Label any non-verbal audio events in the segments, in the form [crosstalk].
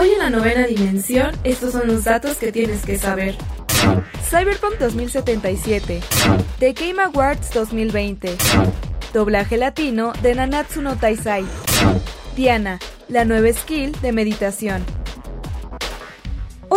Hoy en la novena dimensión, estos son los datos que tienes que saber. Cyberpunk 2077, The Game Awards 2020, doblaje latino de Nanatsu no Taisai, Diana, la nueva skill de meditación.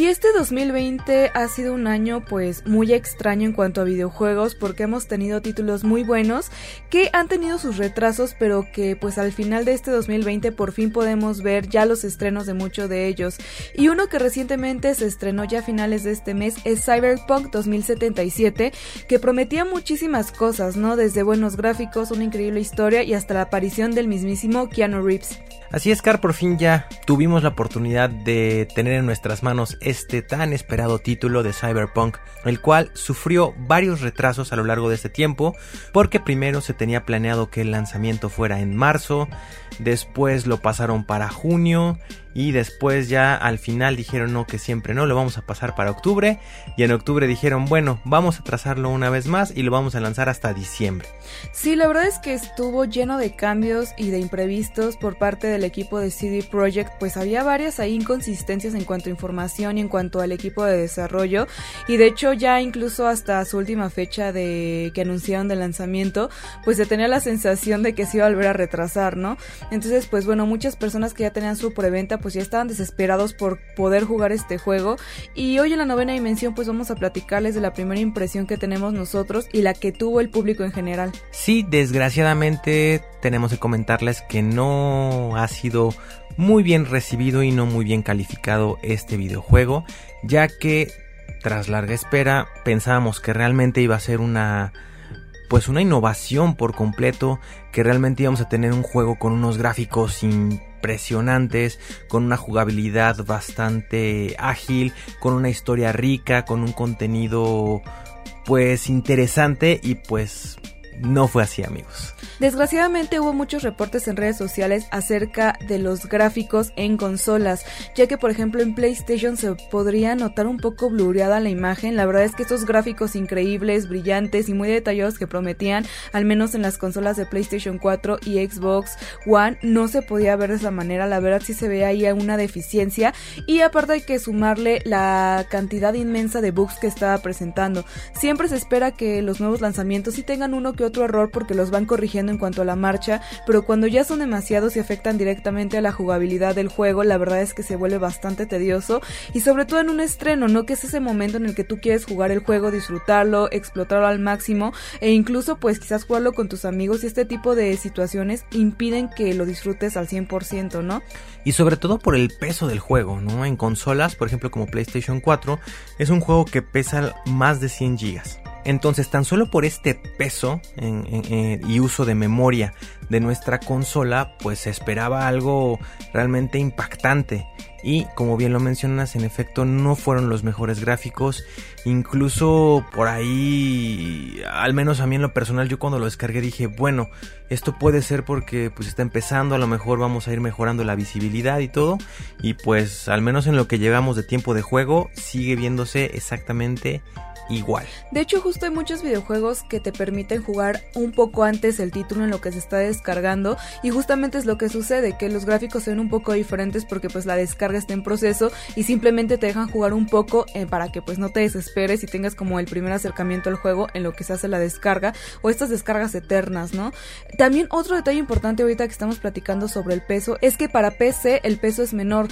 Y este 2020 ha sido un año pues muy extraño en cuanto a videojuegos porque hemos tenido títulos muy buenos que han tenido sus retrasos pero que pues al final de este 2020 por fin podemos ver ya los estrenos de muchos de ellos. Y uno que recientemente se estrenó ya a finales de este mes es Cyberpunk 2077 que prometía muchísimas cosas, ¿no? Desde buenos gráficos, una increíble historia y hasta la aparición del mismísimo Keanu Reeves. Así es, Car, por fin ya tuvimos la oportunidad de tener en nuestras manos tan esperado título de Cyberpunk, el cual sufrió varios retrasos a lo largo de este tiempo, porque primero se tenía planeado que el lanzamiento fuera en marzo, después lo pasaron para junio y después ya al final dijeron no que siempre no, lo vamos a pasar para octubre y en octubre dijeron bueno, vamos a trazarlo una vez más y lo vamos a lanzar hasta diciembre. Sí, la verdad es que estuvo lleno de cambios y de imprevistos por parte del equipo de CD Projekt, pues había varias ahí inconsistencias en cuanto a información y en cuanto al equipo de desarrollo y de hecho ya incluso hasta su última fecha de que anunciaron de lanzamiento, pues se tenía la sensación de que se iba a volver a retrasar, ¿no? Entonces, pues bueno, muchas personas que ya tenían su preventa pues ya estaban desesperados por poder jugar este juego y hoy en la novena dimensión pues vamos a platicarles de la primera impresión que tenemos nosotros y la que tuvo el público en general. Sí, desgraciadamente tenemos que comentarles que no ha sido muy bien recibido y no muy bien calificado este videojuego, ya que tras larga espera pensábamos que realmente iba a ser una pues una innovación por completo, que realmente íbamos a tener un juego con unos gráficos impresionantes, con una jugabilidad bastante ágil, con una historia rica, con un contenido pues interesante y pues no fue así amigos. Desgraciadamente hubo muchos reportes en redes sociales acerca de los gráficos en consolas, ya que por ejemplo en PlayStation se podría notar un poco blureada la imagen. La verdad es que estos gráficos increíbles, brillantes y muy detallados que prometían, al menos en las consolas de PlayStation 4 y Xbox One, no se podía ver de esa manera. La verdad sí se ve ahí una deficiencia y aparte hay que sumarle la cantidad inmensa de bugs que estaba presentando. Siempre se espera que los nuevos lanzamientos sí tengan uno que otro error porque los van corrigiendo en cuanto a la marcha, pero cuando ya son demasiados y afectan directamente a la jugabilidad del juego, la verdad es que se vuelve bastante tedioso y sobre todo en un estreno, ¿no? Que es ese momento en el que tú quieres jugar el juego, disfrutarlo, explotarlo al máximo e incluso pues quizás jugarlo con tus amigos y este tipo de situaciones impiden que lo disfrutes al 100%, ¿no? Y sobre todo por el peso del juego, ¿no? En consolas, por ejemplo como PlayStation 4, es un juego que pesa más de 100 gigas. Entonces, tan solo por este peso y uso de memoria de nuestra consola, pues se esperaba algo realmente impactante. Y como bien lo mencionas, en efecto no fueron los mejores gráficos. Incluso por ahí, al menos a mí en lo personal, yo cuando lo descargué dije, bueno, esto puede ser porque pues está empezando, a lo mejor vamos a ir mejorando la visibilidad y todo. Y pues al menos en lo que llevamos de tiempo de juego, sigue viéndose exactamente igual. De hecho, justo hay muchos videojuegos que te permiten jugar un poco antes el título en lo que se está descargando y justamente es lo que sucede, que los gráficos se ven un poco diferentes porque pues la descarga está en proceso y simplemente te dejan jugar un poco eh, para que pues no te desesperes y tengas como el primer acercamiento al juego en lo que se hace la descarga o estas descargas eternas, ¿no? También otro detalle importante ahorita que estamos platicando sobre el peso es que para PC el peso es menor.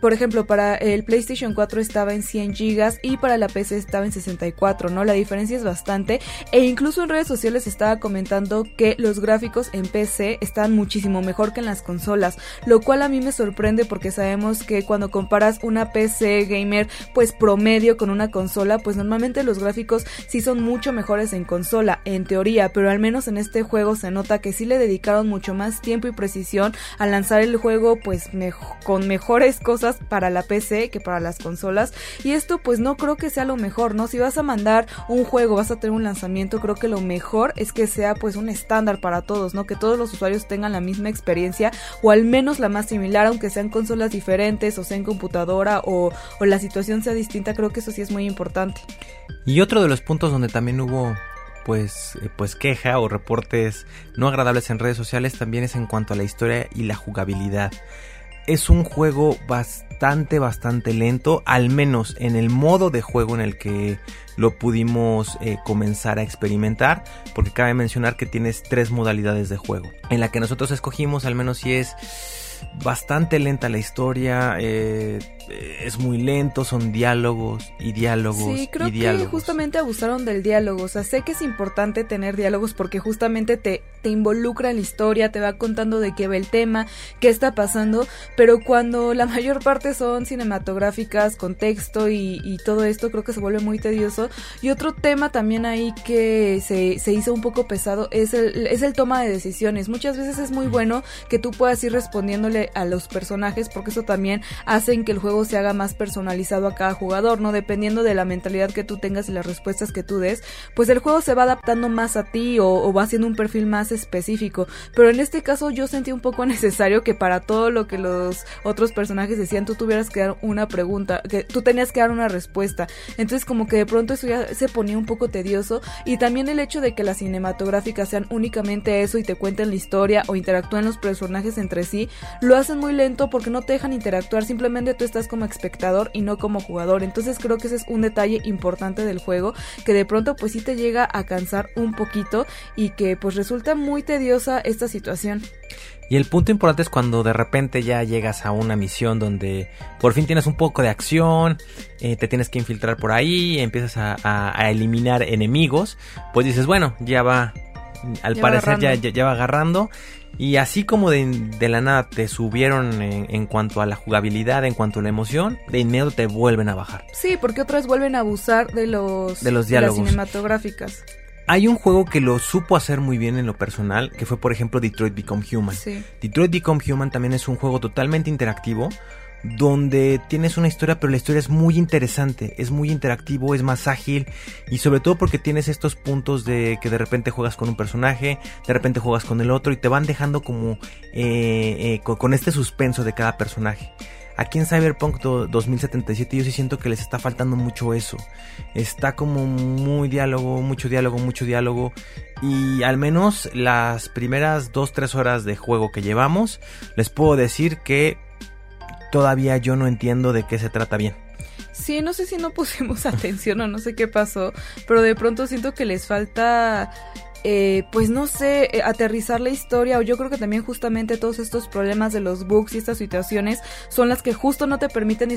Por ejemplo, para el PlayStation 4 estaba en 100 GB y para la PC estaba en 64 4, ¿no? La diferencia es bastante e incluso en redes sociales estaba comentando que los gráficos en PC están muchísimo mejor que en las consolas, lo cual a mí me sorprende porque sabemos que cuando comparas una PC gamer pues promedio con una consola, pues normalmente los gráficos sí son mucho mejores en consola, en teoría, pero al menos en este juego se nota que sí le dedicaron mucho más tiempo y precisión a lanzar el juego pues con mejores cosas para la PC que para las consolas y esto pues no creo que sea lo mejor, ¿no? Si vas a mandar un juego, vas a tener un lanzamiento, creo que lo mejor es que sea pues un estándar para todos, ¿no? Que todos los usuarios tengan la misma experiencia o al menos la más similar, aunque sean consolas diferentes o sea en computadora o, o la situación sea distinta, creo que eso sí es muy importante. Y otro de los puntos donde también hubo pues, eh, pues queja o reportes no agradables en redes sociales también es en cuanto a la historia y la jugabilidad. Es un juego bastante, bastante lento, al menos en el modo de juego en el que lo pudimos eh, comenzar a experimentar, porque cabe mencionar que tienes tres modalidades de juego. En la que nosotros escogimos, al menos si es bastante lenta la historia, eh, es muy lento, son diálogos y diálogos. Sí, creo y diálogos. que justamente abusaron del diálogo. O sea, sé que es importante tener diálogos porque justamente te, te involucra en la historia, te va contando de qué va el tema, qué está pasando, pero cuando la [laughs] mayor parte son cinematográficas, con texto y, y todo esto, creo que se vuelve muy tedioso. Y otro tema también ahí que se, se hizo un poco pesado es el, es el toma de decisiones. Muchas veces es muy bueno que tú puedas ir a los personajes porque eso también hace que el juego se haga más personalizado a cada jugador, ¿no? Dependiendo de la mentalidad que tú tengas y las respuestas que tú des, pues el juego se va adaptando más a ti o, va haciendo un perfil más específico. Pero en este caso yo sentí un poco [laughs] necesario que para todo lo que los otros personajes decían tú tuvieras que dar una pregunta, que tú tenías que dar una respuesta. Entonces como que de pronto eso ya se ponía un poco tedioso y también el hecho de que las cinematográficas sean únicamente eso y te cuenten la historia o interactúen los personajes entre sí, lo hacen muy lento porque no te dejan interactuar, simplemente tú estás como espectador y no como jugador. Entonces creo que ese es un detalle importante del juego que de pronto pues sí te llega a cansar un poquito y que pues resulta muy tediosa esta situación. Y el punto importante es cuando de repente ya llegas a una misión donde por fin tienes un poco de acción, eh, te tienes que infiltrar por ahí, empiezas a, a eliminar enemigos, pues dices, bueno, ya va, al parecer ya, ya, va agarrando. Y así como de, la nada te subieron en, cuanto a la jugabilidad, en cuanto a la emoción, de inmediato te vuelven a bajar. Sí, porque otras vuelven a abusar de los, de los diálogos. cinematográficas. Hay un juego que lo supo hacer muy bien en lo personal, que fue por ejemplo Detroit Become Human. Detroit Become Human también es un juego totalmente interactivo, donde tienes una historia, pero la historia es muy interesante, es muy interactivo, es más ágil y sobre todo porque tienes estos puntos de que de repente juegas con un personaje, de repente juegas con el otro y te van dejando como eh, eh, con, este suspenso de cada personaje. Aquí en Cyberpunk 2077 yo sí siento que les está faltando mucho eso. Está como muy diálogo, mucho diálogo, mucho diálogo. Y al menos las primeras 2-3 horas de juego que llevamos, les puedo decir que todavía yo no entiendo de qué se trata bien. Sí, no sé si no pusimos [laughs] atención o no sé qué pasó, pero de pronto siento que les falta eh, pues no sé, eh, aterrizar la historia o yo creo que también justamente todos estos problemas de los bugs y estas situaciones son las que justo no te permiten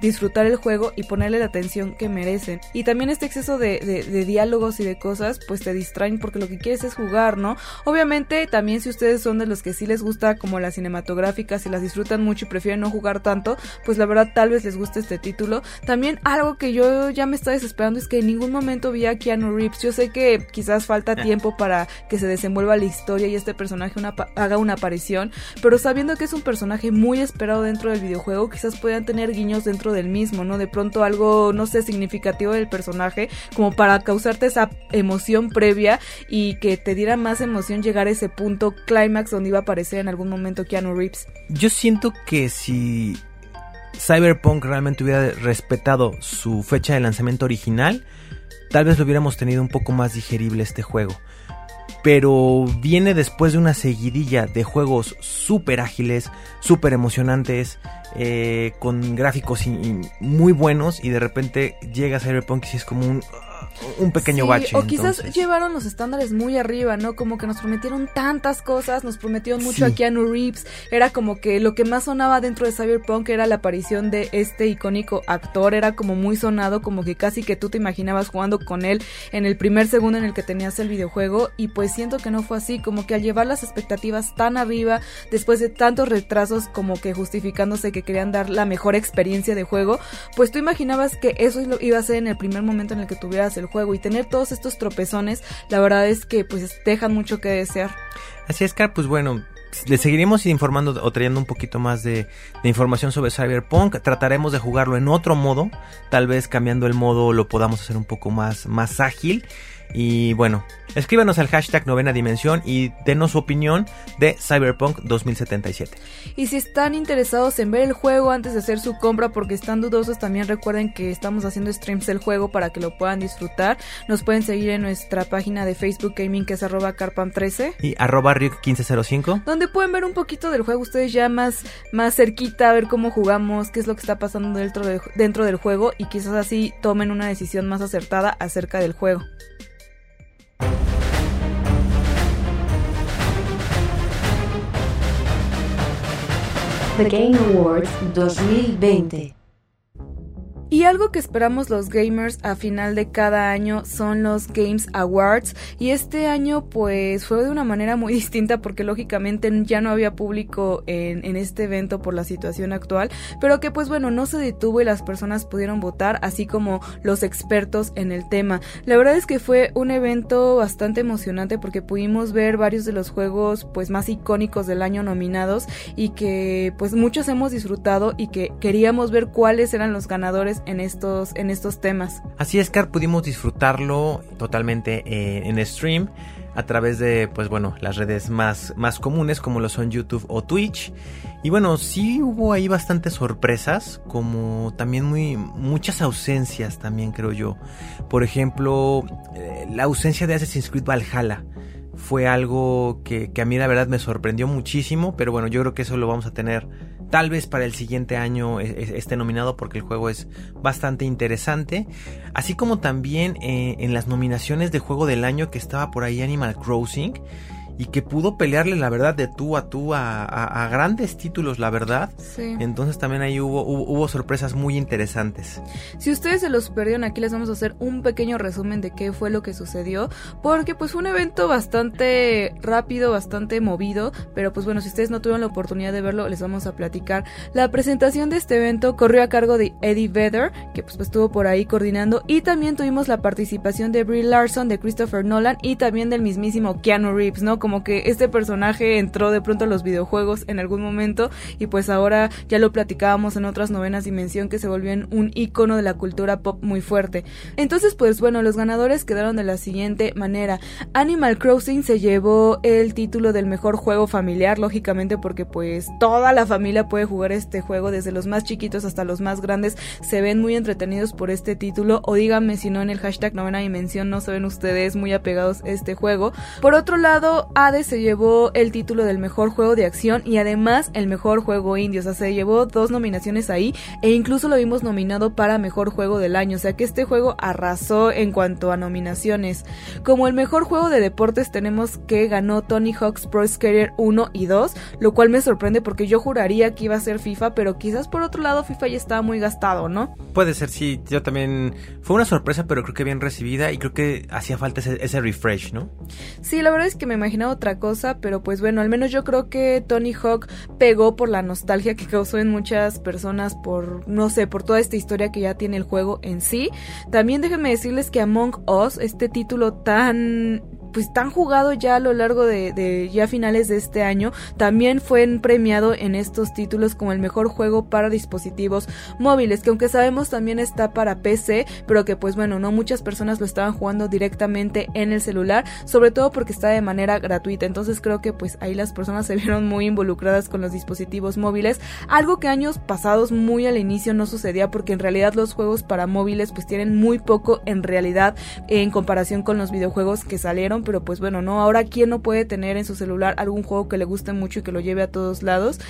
disfrutar el juego y ponerle la atención que merecen. Y también este exceso de, de, diálogos y de cosas pues te distraen porque lo que quieres es jugar, ¿no? Obviamente también si ustedes son de los que sí les gusta como las cinematográficas y las disfrutan mucho y prefieren no jugar tanto, pues la verdad tal vez les guste este título. También algo que yo ya me está desesperando es que en ningún momento vi a Keanu Reeves. Yo sé que quizás falta [laughs] tiempo para que se desenvuelva la historia y este personaje haga una aparición, pero sabiendo que es un personaje muy esperado dentro del videojuego, quizás puedan tener guiños dentro del mismo, ¿no? De pronto algo, no sé, significativo del personaje, como para causarte esa emoción previa y que te diera más emoción llegar a ese punto clímax donde iba a aparecer en algún momento Keanu Reeves. Yo siento que si Cyberpunk realmente hubiera respetado su fecha de lanzamiento original, tal vez lo hubiéramos tenido un poco más digerible este juego pero viene después de una seguidilla de juegos súper ágiles, súper emocionantes, eh, con gráficos muy buenos y de repente llega Cyberpunk y es como un... un pequeño bache. O quizás llevaron los estándares muy arriba, ¿no? Como que nos prometieron tantas cosas, nos prometieron mucho a Keanu Reeves, era como que lo que más sonaba dentro de Cyberpunk era la aparición de este icónico actor, era como muy sonado, como que casi que tú te imaginabas jugando con él en el primer segundo en el que tenías el videojuego y pues siento que no fue así, como que al llevar las expectativas tan arriba, después de tantos retrasos como que justificándose que querían dar la mejor experiencia de juego, pues tú imaginabas que eso iba a ser en el primer momento en el que tuvieras el juego y tener todos estos tropezones, la verdad es que pues dejan mucho que desear. Así es, Car, pues bueno, le seguiremos informando o trayendo un poquito más de, de, información sobre Cyberpunk. Trataremos de jugarlo en otro modo. Tal vez cambiando el modo lo podamos hacer un poco más, más ágil. Y bueno, escríbanos al hashtag novena dimensión y denos su opinión de Cyberpunk 2077. Y si están interesados en ver el juego antes de hacer su compra porque están dudosos, también recuerden que estamos haciendo streams del juego para que lo puedan disfrutar. Nos pueden seguir en nuestra página de Facebook Gaming que es arroba carpam13 y arroba 1505 donde pueden ver un poquito del juego ustedes ya más, más cerquita, ver cómo jugamos, qué es lo que está pasando dentro, dentro del juego y quizás así tomen una decisión más acertada acerca del juego. The Game Awards 2020. Y algo que esperamos los gamers a final de cada año son los Games Awards y este año pues fue de una manera muy [laughs] distinta porque lógicamente ya no había público en, en, este evento por la situación actual, pero que pues bueno no se detuvo y las personas pudieron votar así como los expertos en el tema. La verdad es que fue un evento bastante emocionante porque pudimos ver varios de los juegos pues más icónicos del año nominados y que pues muchos hemos disfrutado y que queríamos ver cuáles eran los ganadores en estos, en estos temas. Así es, Car, pudimos disfrutarlo totalmente eh, en stream a través de, pues bueno, las redes más, más comunes como lo son YouTube o Twitch. Y bueno, sí hubo ahí bastantes sorpresas, como también muy, muchas ausencias también creo yo. Por ejemplo, eh, la ausencia de Assassin's Creed Valhalla fue algo que, que a mí la verdad me sorprendió muchísimo, pero bueno, yo creo que eso lo vamos a tener Tal vez para el siguiente año esté nominado porque el juego es bastante interesante. Así como también eh, en las nominaciones de juego del año que estaba por ahí Animal Crossing y que pudo pelearle la verdad de tú a tú a, grandes títulos, la verdad. Sí. Entonces también ahí hubo, hubo, sorpresas muy interesantes. Si ustedes se los perdieron, aquí les vamos a hacer un pequeño resumen de qué fue lo que sucedió, porque pues fue un evento bastante rápido, bastante movido, pero pues bueno, si ustedes no tuvieron la oportunidad de verlo, les vamos a platicar. La presentación de este evento corrió a cargo de Eddie Vedder, que pues, pues estuvo por ahí coordinando, y también tuvimos la participación de Brie Larson, de Christopher Nolan y también del mismísimo Keanu Reeves, ¿no? Como que este personaje entró de pronto a los videojuegos en algún momento y pues ahora ya lo platicábamos en otras novenas dimensión que se volvió en un icono de la cultura pop muy fuerte. Entonces pues bueno, los ganadores quedaron de la siguiente manera. Animal Crossing se llevó el título del mejor juego familiar, lógicamente porque pues toda la familia puede jugar este juego, desde los más chiquitos hasta los más grandes, se ven muy entretenidos por este título o díganme si no en el hashtag novena dimensión no se ven ustedes muy apegados a este juego. Por otro lado, Hades se llevó el título del mejor juego de acción y además el mejor juego indie. O sea, se llevó dos nominaciones ahí e incluso lo vimos nominado para mejor juego del año. O sea que este juego arrasó en cuanto a nominaciones. Como el mejor juego de deportes tenemos que ganó Tony Hawk's Pro Skater 1 y 2, lo cual me sorprende porque yo juraría que iba a ser FIFA, pero quizás por otro lado FIFA ya estaba muy gastado, ¿no? Puede ser, sí. Yo también... Fue una sorpresa, pero creo que bien recibida y creo que hacía falta ese, ese refresh, ¿no? Sí, la verdad es que me imaginaba otra cosa, pero pues bueno, al menos yo creo que Tony Hawk pegó por la nostalgia que causó en muchas personas por, no sé, por toda esta historia que ya tiene el juego en sí. También déjenme decirles que Among Us, este título tan pues tan jugado ya a lo largo de, ya finales de este año, también fue premiado en estos títulos como el mejor juego para dispositivos móviles, que aunque sabemos también está para PC, pero que pues bueno, no muchas personas lo estaban jugando directamente en el celular, sobre todo porque está de manera gratuita, entonces creo que pues ahí las personas se vieron muy involucradas con los dispositivos móviles, algo que años pasados muy al inicio no sucedía porque en realidad los juegos para móviles pues tienen muy poco en realidad en comparación con los videojuegos que salieron, pero pues bueno, no, ahora quién no puede tener en su celular algún juego que le guste mucho y que lo lleve a todos lados.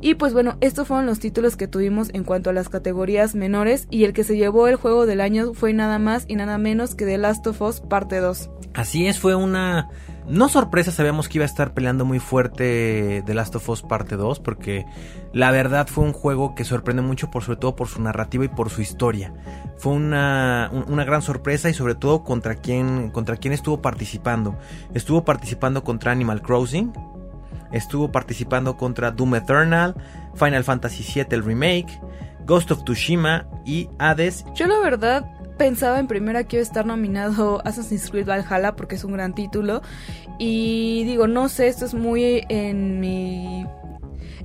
Y pues bueno, estos fueron los títulos que tuvimos en cuanto a las categorías menores y el que se llevó el juego del año fue nada más y nada menos que The Last of Us parte 2. Así es, fue una no sorpresa, sabíamos que iba a estar peleando muy fuerte The Last of Us parte 2 porque la verdad fue un juego que sorprende mucho por sobre todo por su narrativa y por su historia. Fue una, una gran sorpresa y sobre todo contra quién contra quién estuvo participando. Estuvo participando contra Animal Crossing, estuvo participando contra Doom Eternal, Final Fantasy VII el remake, Ghost of Tsushima y Hades. Yo la verdad pensaba en primera que iba a estar nominado [laughs] Assassin's Creed Valhalla porque es un gran título. Y digo, no sé, esto es muy en mi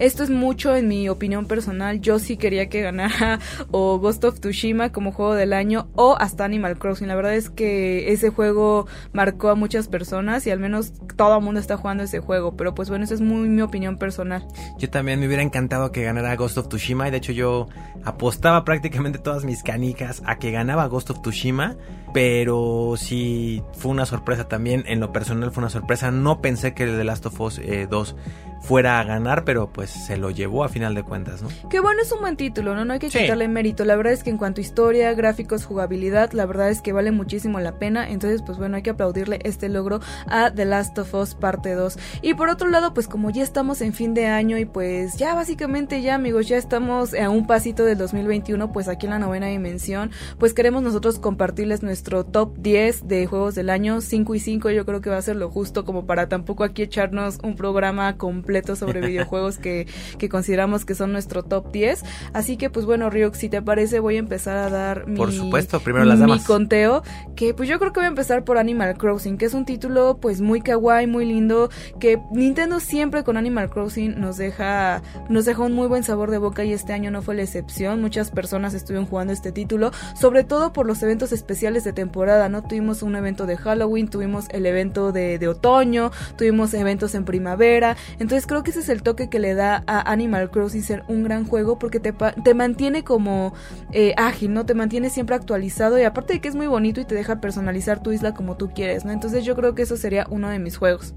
esto es mucho en mi opinión personal. Yo sí quería que ganara [laughs] o Ghost of Tsushima como juego del año o hasta Animal Crossing. La verdad es que ese juego marcó a muchas personas y al menos todo el mundo está jugando ese juego. Pero pues bueno, esa es muy mi opinión personal. Yo también me hubiera encantado que ganara Ghost of Tsushima y de hecho yo apostaba prácticamente todas mis canicas a que ganaba Ghost of Tsushima. Pero sí fue una sorpresa también. En lo personal fue una sorpresa. No pensé que el The Last of Us 2 fuera a ganar, pero pues se lo llevó a final de cuentas, ¿no? Que bueno, es un buen título, ¿no? No hay que quitarle mérito. La verdad es que en cuanto a historia, gráficos, jugabilidad, la verdad es que vale muchísimo la pena. Entonces, pues bueno, hay que aplaudirle este logro a The Last of Us parte 2. Y por otro lado, pues como ya estamos en fin de año y pues ya básicamente ya amigos, ya estamos a un pasito del 2021, pues aquí en la novena dimensión, pues queremos nosotros compartirles nuestro top 10 de juegos del año 5 y 5. Yo creo que va a ser lo justo como para tampoco aquí echarnos un programa completo sobre [laughs] videojuegos que que consideramos que son nuestro top 10. Así que pues bueno, Ryuk, si te parece voy a empezar a dar mi, por supuesto, primero las mi conteo, que pues yo creo que voy a empezar por Animal Crossing, que es un título pues muy kawaii, muy lindo, que Nintendo siempre con Animal Crossing nos deja nos deja un muy buen sabor de boca y este año no fue la excepción. Muchas personas estuvieron jugando este título, sobre todo por los eventos especiales de temporada, ¿no? Tuvimos un evento de Halloween, tuvimos el evento de, de otoño, tuvimos eventos en primavera, entonces creo que ese es el toque que le da a Animal Crossing ser un gran juego porque te, te mantiene como eh, ágil, ¿no? Te mantiene siempre actualizado y aparte de que es muy bonito y te deja personalizar tu isla como tú quieres, ¿no? Entonces yo creo que eso sería uno de mis juegos.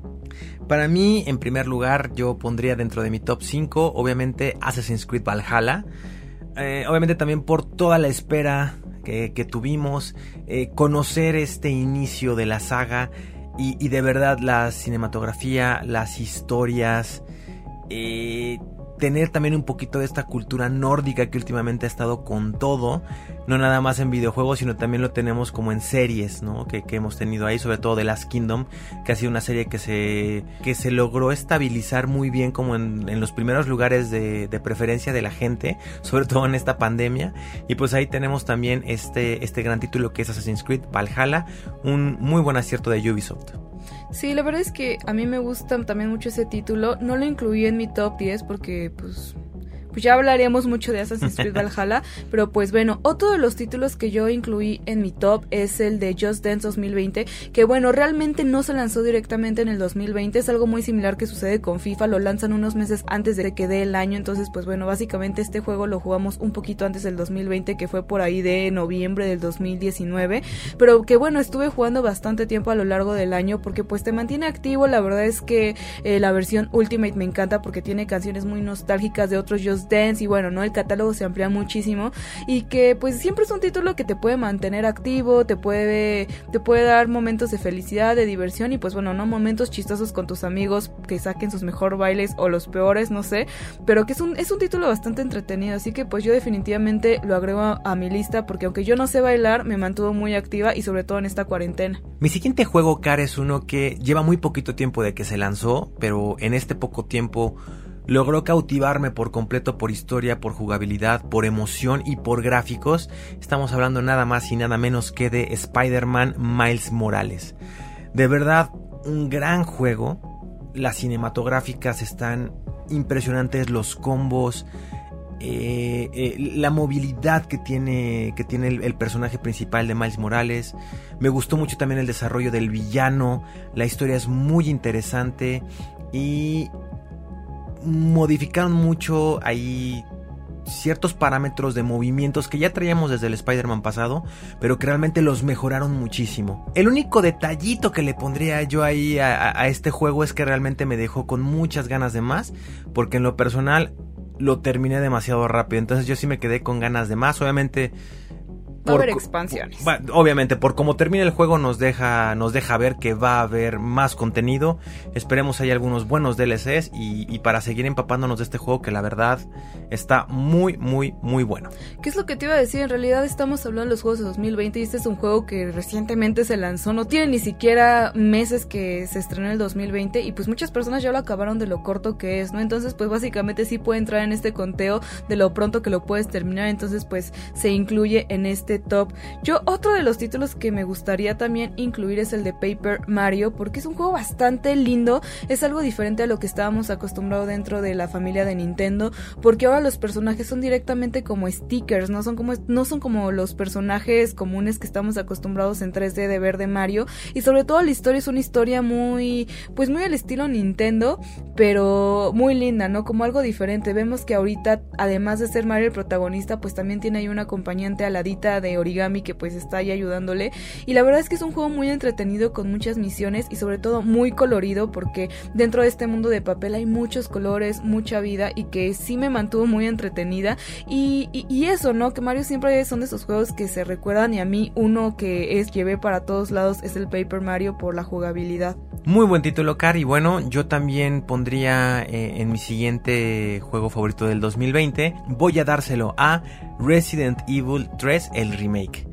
Para mí, en primer lugar, yo pondría dentro de mi top 5, obviamente, Assassin's Creed Valhalla. Eh, obviamente también por toda la espera que, tuvimos, eh, conocer este inicio de la saga y, y, de verdad la cinematografía, las historias, eh, tener también un poquito de esta cultura nórdica que últimamente ha estado con todo, no nada más en videojuegos, sino también lo tenemos como en series, ¿no? Que, hemos tenido ahí, sobre todo The Last Kingdom, que ha sido una serie que se, que se logró estabilizar muy bien como en, los primeros lugares de, de, preferencia de la gente, [laughs] sobre todo en esta pandemia. Y pues ahí tenemos también este, este gran título que es Assassin's Creed Valhalla, un muy buen acierto de Ubisoft. Sí, la verdad es que a mí me gusta también mucho ese título. No lo incluí en mi top 10 porque pues pues ya hablaríamos mucho de Assassin's Creed Valhalla, [laughs] pero pues bueno, otro de los títulos que yo incluí en mi top es el de Just Dance 2020, que bueno, realmente no se lanzó directamente en el 2020, es algo muy similar que sucede con FIFA, lo lanzan unos meses antes de que dé el año, entonces pues bueno, básicamente este juego lo jugamos un poquito antes del 2020, que fue por ahí de noviembre del 2019, pero que bueno, estuve jugando bastante tiempo a lo largo del año porque pues te mantiene activo, la verdad es que eh, la versión Ultimate me encanta porque tiene canciones muy nostálgicas de otros Just Y bueno, ¿no? El catálogo se amplía muchísimo y que pues siempre es un título que te puede mantener activo, te puede te puede dar momentos de felicidad, de diversión y pues bueno, no momentos chistosos con tus amigos que saquen sus mejor bailes o los peores, no sé, pero que es un es un título bastante entretenido, así que pues yo definitivamente lo agrego a, mi lista porque aunque yo no sé bailar, me mantuvo muy activa y sobre todo en esta cuarentena. Mi siguiente juego, Car, es uno que lleva muy poquito tiempo de que se lanzó, pero en este poco tiempo logró cautivarme por completo por historia, por jugabilidad, por emoción y por gráficos. Estamos hablando nada más y nada menos que de Spider-Man Miles Morales. De verdad, un gran juego. Las cinematográficas están impresionantes, los combos, eh, eh, la movilidad que tiene, que tiene el, personaje principal de Miles Morales. Me gustó mucho también el desarrollo del villano. La historia es muy interesante. Y modificaron mucho ahí ciertos parámetros de movimientos que ya traíamos desde el Spider-Man pasado, pero que realmente los mejoraron muchísimo. El único detallito que le pondría yo ahí a, a este juego es que realmente me dejó con muchas ganas de más, porque en lo personal lo terminé demasiado rápido, entonces yo sí me quedé con ganas de más, obviamente Va a haber expansiones. obviamente, por como termina el juego nos deja, nos deja ver que va a haber más contenido. Esperemos hay algunos buenos DLCs y, y, para seguir empapándonos de este juego que la verdad está muy, muy, muy bueno. ¿Qué es lo que te iba a decir? En realidad estamos hablando de los juegos de 2020 y este es un juego que recientemente se lanzó. No tiene ni siquiera meses que se estrenó en el 2020 y pues muchas personas ya lo acabaron de lo corto que es, ¿no? Entonces pues básicamente sí puede entrar en este conteo de lo pronto que lo puedes terminar. Entonces pues se incluye en este top. Yo otro de los títulos que me gustaría también incluir es el de Paper Mario porque es un juego bastante lindo, es algo diferente a lo que estábamos acostumbrados dentro de la familia de Nintendo, porque ahora los personajes son directamente como stickers, no son como no son como los personajes comunes que estamos acostumbrados en 3D de ver de Mario y sobre todo la historia es una historia muy pues muy al estilo Nintendo, pero muy linda, ¿no? Como algo diferente. Vemos que ahorita además de ser Mario el protagonista, pues también tiene ahí una acompañante aladita de origami que pues está ahí ayudándole. Y la verdad es que es un juego muy entretenido con muchas misiones y sobre todo muy colorido porque dentro de este mundo de papel hay muchos colores, mucha vida y que sí me mantuvo muy entretenida. Y, eso, ¿no? Que Mario siempre son de esos juegos que se recuerdan y a mí uno que es llevé para todos lados es el Paper Mario por la jugabilidad. Muy buen título, Car. Y bueno, yo también pondría eh, en mi siguiente juego favorito del 2020. Voy a dárselo a Resident Evil 3, el remake.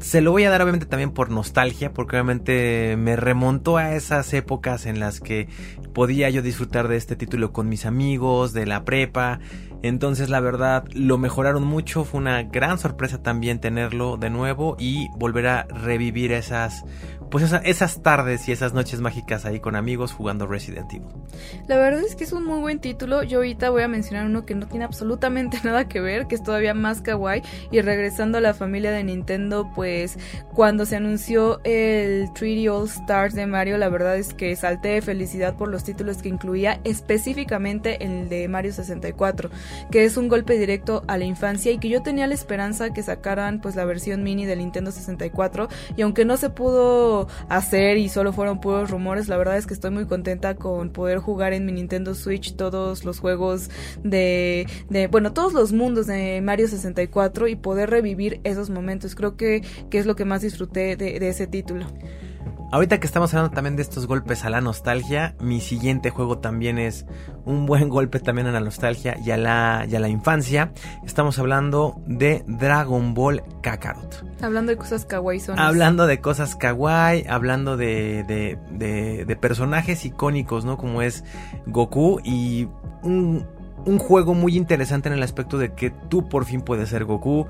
Se lo voy a dar obviamente también por nostalgia, porque obviamente me remontó a esas épocas en las que podía yo disfrutar de este título con mis amigos, de la prepa. Entonces la verdad lo mejoraron mucho, fue una gran sorpresa también tenerlo de nuevo y volver a revivir esas pues esas tardes y esas noches mágicas ahí con amigos jugando Resident Evil. La verdad es que es un muy buen título. Yo ahorita voy a mencionar uno que no tiene absolutamente [laughs] nada que ver, que es todavía más kawaii. Y regresando a la familia de Nintendo, pues cuando se anunció el 3D All Stars de Mario, la verdad es que salté de felicidad por los títulos que incluía, específicamente el de Mario 64, que es un golpe directo a la infancia y que yo tenía la esperanza que sacaran pues la versión mini del Nintendo 64 y aunque no se hacer y solo fueron puros rumores. La verdad es que estoy muy contenta con poder jugar en mi Nintendo Switch todos los juegos de, de bueno, todos los mundos de Mario 64 y poder revivir esos momentos. Creo que, que es lo que más disfruté de, de ese título. Ahorita que estamos hablando también de estos golpes a la nostalgia, mi siguiente juego también es un buen [laughs] golpe también a la nostalgia y a la, y a la infancia. Estamos hablando de Dragon Ball Kakarot. Hablando de cosas kawaii son. Hablando de cosas kawaii, hablando de, de, de, de personajes icónicos, ¿no? Como es Goku y un, un juego muy interesante en el aspecto de que tú por fin puedes ser Goku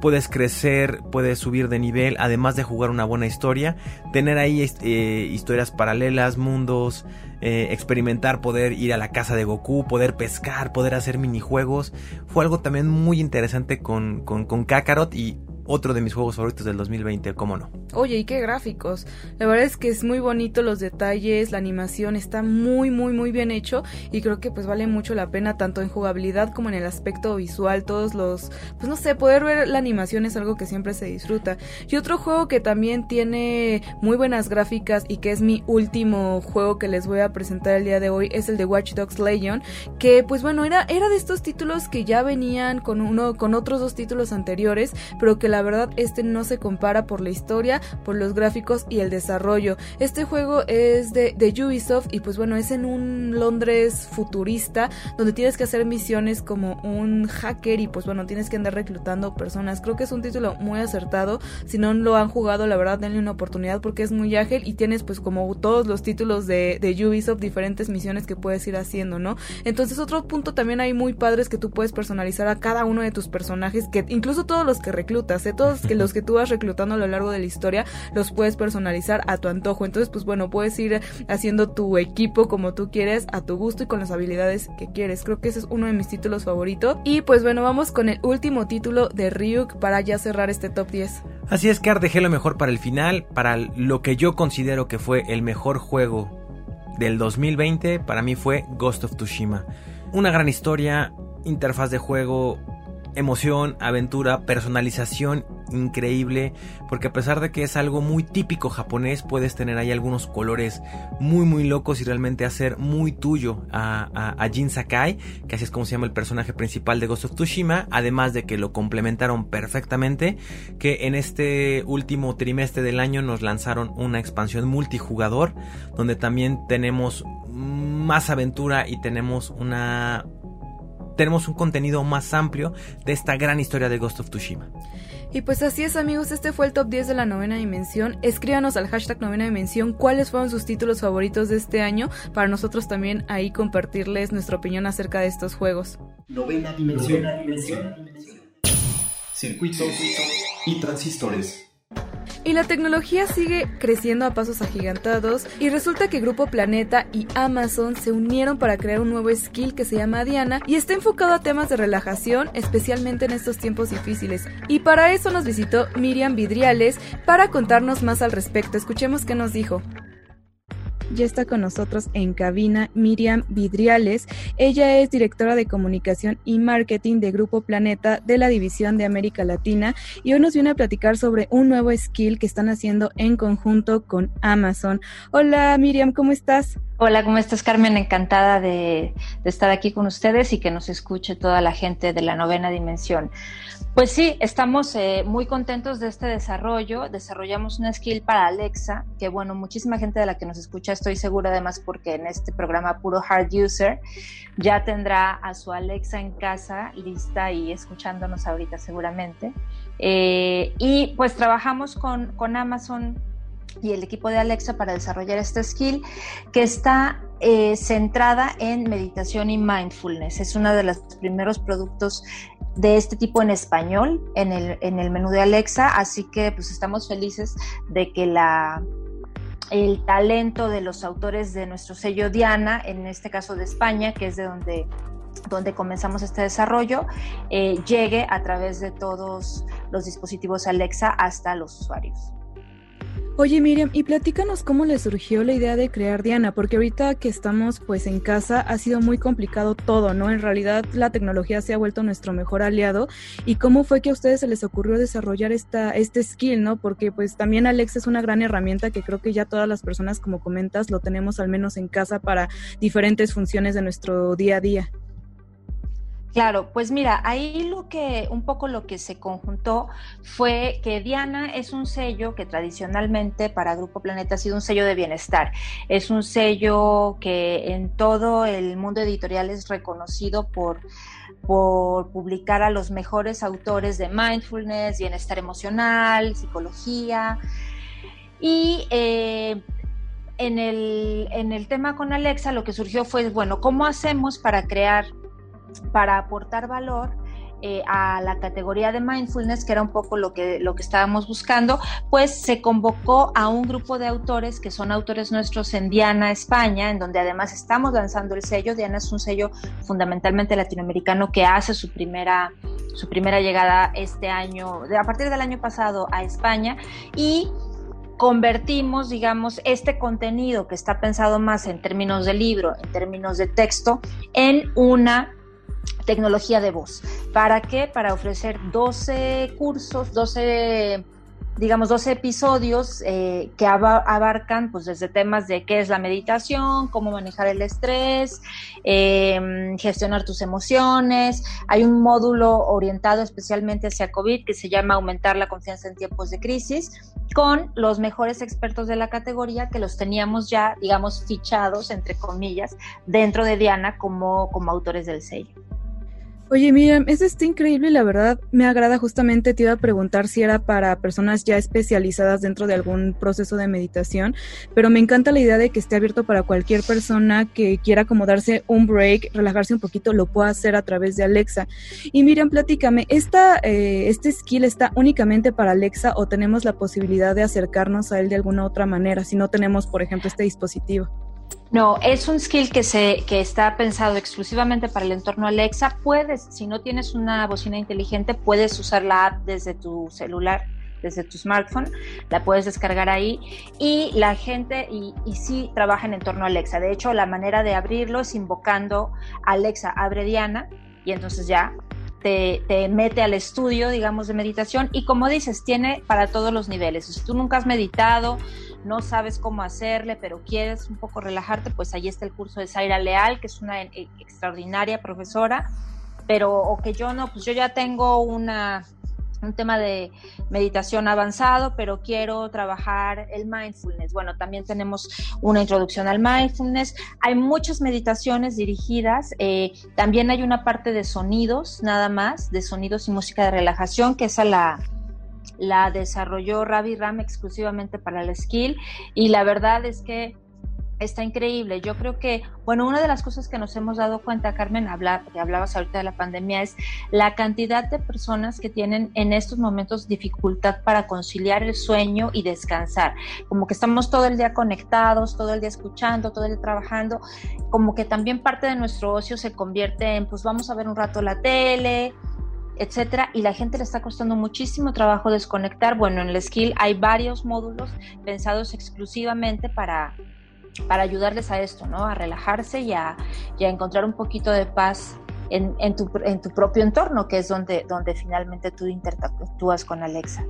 puedes crecer, puedes subir de nivel, además de jugar una buena historia, tener ahí eh, historias paralelas, mundos, eh, experimentar, poder ir a la casa de Goku, poder pescar, poder hacer minijuegos, fue algo también muy interesante con, con, con Kakarot y otro de mis juegos favoritos del 2020, cómo no. Oye, y qué gráficos. La verdad es que es muy bonito los detalles, la animación está muy, muy, muy bien hecho y creo que pues vale mucho la pena tanto en jugabilidad como en el aspecto visual, todos los, pues no sé, poder ver la animación es algo que siempre se disfruta. Y otro juego que también tiene muy buenas gráficas y que es mi último juego que les voy a presentar el día de hoy es el de Watch Dogs Legion, que pues bueno, era, era de estos títulos que ya venían con uno, con otros dos títulos anteriores, pero que la verdad este no se compara por la historia, por los gráficos y el desarrollo. Este juego es de, de Ubisoft y pues bueno, es en un Londres futurista donde tienes que hacer misiones como un hacker y pues bueno, tienes que andar reclutando personas. Creo que es un título muy acertado. Si no lo han jugado, la verdad denle una oportunidad porque es muy ágil y tienes pues como todos los títulos de, de Ubisoft diferentes misiones que puedes ir haciendo, ¿no? Entonces otro punto también hay muy padres que tú puedes personalizar a cada uno de tus personajes, que incluso todos los que reclutas, todos que los [laughs] que tú vas reclutando a lo largo de la historia los puedes personalizar a tu antojo. Entonces, pues bueno, puedes ir haciendo tu equipo como tú quieres, a tu gusto y con las habilidades que quieres. Creo que ese es uno de mis títulos favoritos. Y pues bueno, vamos con el último título de Ryuk para ya cerrar este top 10. Así es que dejé lo mejor para el final, para lo que yo considero que fue el mejor juego del 2020, para mí fue Ghost of Tsushima. Una gran historia, interfaz de juego emoción, aventura, personalización increíble, porque a pesar de que es algo muy típico japonés, puedes tener ahí algunos colores muy muy locos y realmente hacer muy tuyo a, a, Jin Sakai, que así es como se llama el personaje principal de Ghost of Tsushima, además de que lo complementaron perfectamente, que en este último trimestre del año nos lanzaron una expansión multijugador, donde también tenemos más aventura y tenemos una tenemos un contenido más amplio de esta gran historia de Ghost of Tsushima. Y pues así es amigos, este fue el top 10 de la novena dimensión. Escríbanos al hashtag novena dimensión cuáles fueron sus títulos favoritos de este año para nosotros también ahí compartirles nuestra opinión acerca de estos juegos. Novena dimensión. Circuitos y transistores. Y la tecnología sigue creciendo a pasos agigantados y resulta que Grupo Planeta y Amazon se unieron para crear un nuevo skill que se llama Diana y está enfocado a temas de relajación, especialmente en estos tiempos difíciles. Y para eso nos visitó Miriam Vidriales para contarnos más al respecto. Escuchemos qué nos dijo. Ya está con nosotros en cabina Miriam Vidriales. Ella es directora de comunicación y marketing de Grupo Planeta de la División de América Latina y hoy nos viene a platicar sobre un nuevo skill que están haciendo en conjunto con Amazon. Hola Miriam, ¿cómo estás? Hola, ¿cómo estás Carmen? Encantada de, de estar aquí con ustedes y que nos escuche toda la gente de la novena dimensión. Pues sí, estamos eh, muy contentos de este desarrollo. Desarrollamos una skill para Alexa, que bueno, muchísima gente de la que nos escucha, estoy segura además porque en este programa puro hard user ya tendrá a su Alexa en casa lista y escuchándonos ahorita seguramente. Eh, y pues trabajamos con, con Amazon y el equipo de Alexa para desarrollar esta skill que está eh, centrada en meditación y mindfulness. Es uno de los primeros productos de este tipo en español en el, en el menú de Alexa, así que pues estamos felices de que la, el talento de los autores de nuestro sello Diana, en este caso de España, que es de donde, donde comenzamos este desarrollo, eh, llegue a través de todos los dispositivos Alexa hasta los usuarios. Oye Miriam, y platícanos cómo le surgió la idea de crear Diana, porque ahorita que estamos pues en casa ha sido muy complicado todo, ¿no? En realidad la tecnología se ha vuelto nuestro mejor aliado y cómo fue que a ustedes se les ocurrió desarrollar esta este skill, ¿no? Porque pues también Alexa es una gran herramienta que creo que ya todas las personas como comentas lo tenemos al menos en casa para diferentes funciones de nuestro día a día. Claro, pues mira, ahí lo que, un poco lo que se conjuntó fue que Diana es un sello que tradicionalmente para Grupo Planeta ha sido un sello de bienestar. Es un sello que en todo el mundo editorial es reconocido por, por publicar a los mejores autores de mindfulness, bienestar emocional, psicología. Y eh, en, el, en el tema con Alexa lo que surgió fue, bueno, ¿cómo hacemos para crear para aportar valor eh, a la categoría de mindfulness, que era un poco lo que, lo que estábamos buscando, pues se convocó a un grupo de autores que son autores nuestros en Diana, España, en donde además estamos lanzando el sello. Diana es un sello fundamentalmente latinoamericano que hace su primera, su primera llegada este año, a partir del año pasado a España y convertimos, digamos, este contenido que está pensado más en términos de libro, en términos de texto, en una tecnología de voz. ¿Para qué? Para ofrecer 12 cursos, 12 digamos, 12 episodios eh, que abarcan pues desde temas de qué es la meditación, cómo manejar el estrés, em, gestionar tus emociones. Hay un módulo orientado especialmente hacia COVID que se llama Aumentar la confianza en tiempos de crisis, con los mejores expertos de la categoría que los teníamos ya, digamos, fichados, entre comillas, dentro de Diana como, como autores del sello. Oye, mira, eso está increíble, la verdad me agrada justamente, te iba a preguntar si era para personas ya especializadas dentro de algún proceso de meditación, pero me encanta la idea de que esté abierto para cualquier persona que quiera como darse un break, relajarse un poquito, lo pueda hacer a través de Alexa. Y Miriam, platícame, ¿esta, eh, ¿este skill está únicamente para Alexa o tenemos la posibilidad de acercarnos a él de alguna otra manera si no tenemos, por ejemplo, este dispositivo? No, es un skill que, se, que está pensado exclusivamente para el entorno Alexa. Puedes, si no tienes una bocina inteligente, puedes usar la app desde tu celular, desde tu smartphone, la puedes descargar ahí y la gente, y, y sí trabaja en entorno Alexa. De hecho, la manera de abrirlo es invocando Alexa, abre Diana y entonces ya te, te, mete al estudio, digamos, de meditación y como dices, tiene para todos los niveles. Si tú nunca has meditado, no sabes cómo hacerle, pero quieres un poco relajarte, pues ahí está el curso de Zaira Leal, que es una e, extraordinaria profesora, pero o que yo no, pues yo ya tengo una un tema de meditación avanzado, pero quiero trabajar el mindfulness. Bueno, también tenemos una introducción al mindfulness. Hay muchas meditaciones dirigidas. Eh, también hay una parte de sonidos, nada más, de sonidos y música de relajación, que esa la, la desarrolló Ravi Ram exclusivamente para el skill. Y la verdad es que está increíble. Yo creo que, bueno, una de las cosas que nos hemos dado cuenta, Carmen, hablar, que hablabas ahorita de la pandemia, es la cantidad de personas que tienen en estos momentos dificultad para conciliar el sueño y descansar. Como que estamos todo el día conectados, todo el día escuchando, todo el día trabajando, como que también parte de nuestro ocio se convierte en, pues vamos a ver un rato la tele, etcétera, y la gente le está costando muchísimo trabajo desconectar. Bueno, en el Skill hay varios módulos pensados exclusivamente para para ayudarles a esto, ¿no? A relajarse y a, encontrar un poquito de paz en, en, tu, en tu propio entorno, que es donde, donde finalmente tú interactúas con Alexa.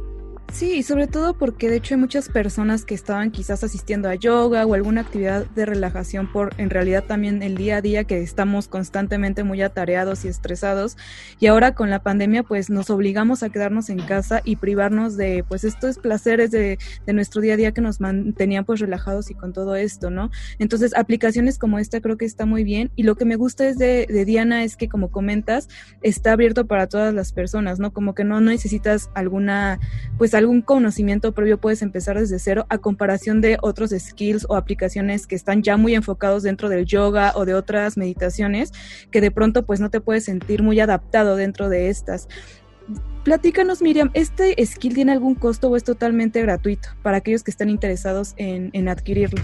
Sí, sobre todo porque de hecho hay muchas personas que estaban quizás asistiendo a yoga o alguna actividad de relajación por en realidad también el día a día que estamos constantemente muy atareados y estresados y ahora con la pandemia pues nos obligamos a quedarnos en casa y privarnos de pues estos placeres de, de nuestro día a día que nos mantenían pues relajados y con todo esto, ¿no? Entonces aplicaciones como esta creo que está muy bien y lo que me gusta es de, de Diana es que como comentas está abierto para todas las personas, ¿no? Como que no necesitas alguna pues algún conocimiento previo puedes empezar desde cero a comparación de otros skills o aplicaciones que están ya muy enfocados dentro del yoga o de otras meditaciones que de pronto pues no te puedes sentir muy adaptado dentro de estas. Platícanos, Miriam, ¿este skill tiene algún costo o es totalmente gratuito para aquellos que están interesados en, adquirirlo?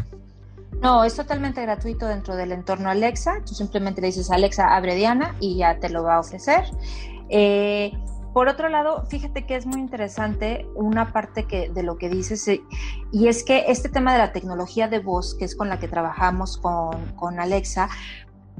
No, es totalmente gratuito dentro del entorno Alexa. Tú simplemente le dices Alexa, abre Diana y ya te lo va a ofrecer. Eh, por otro lado, fíjate que es muy interesante una parte que, de lo que dices, eh, y es que este tema de la tecnología de voz, que es con la que trabajamos con, con Alexa,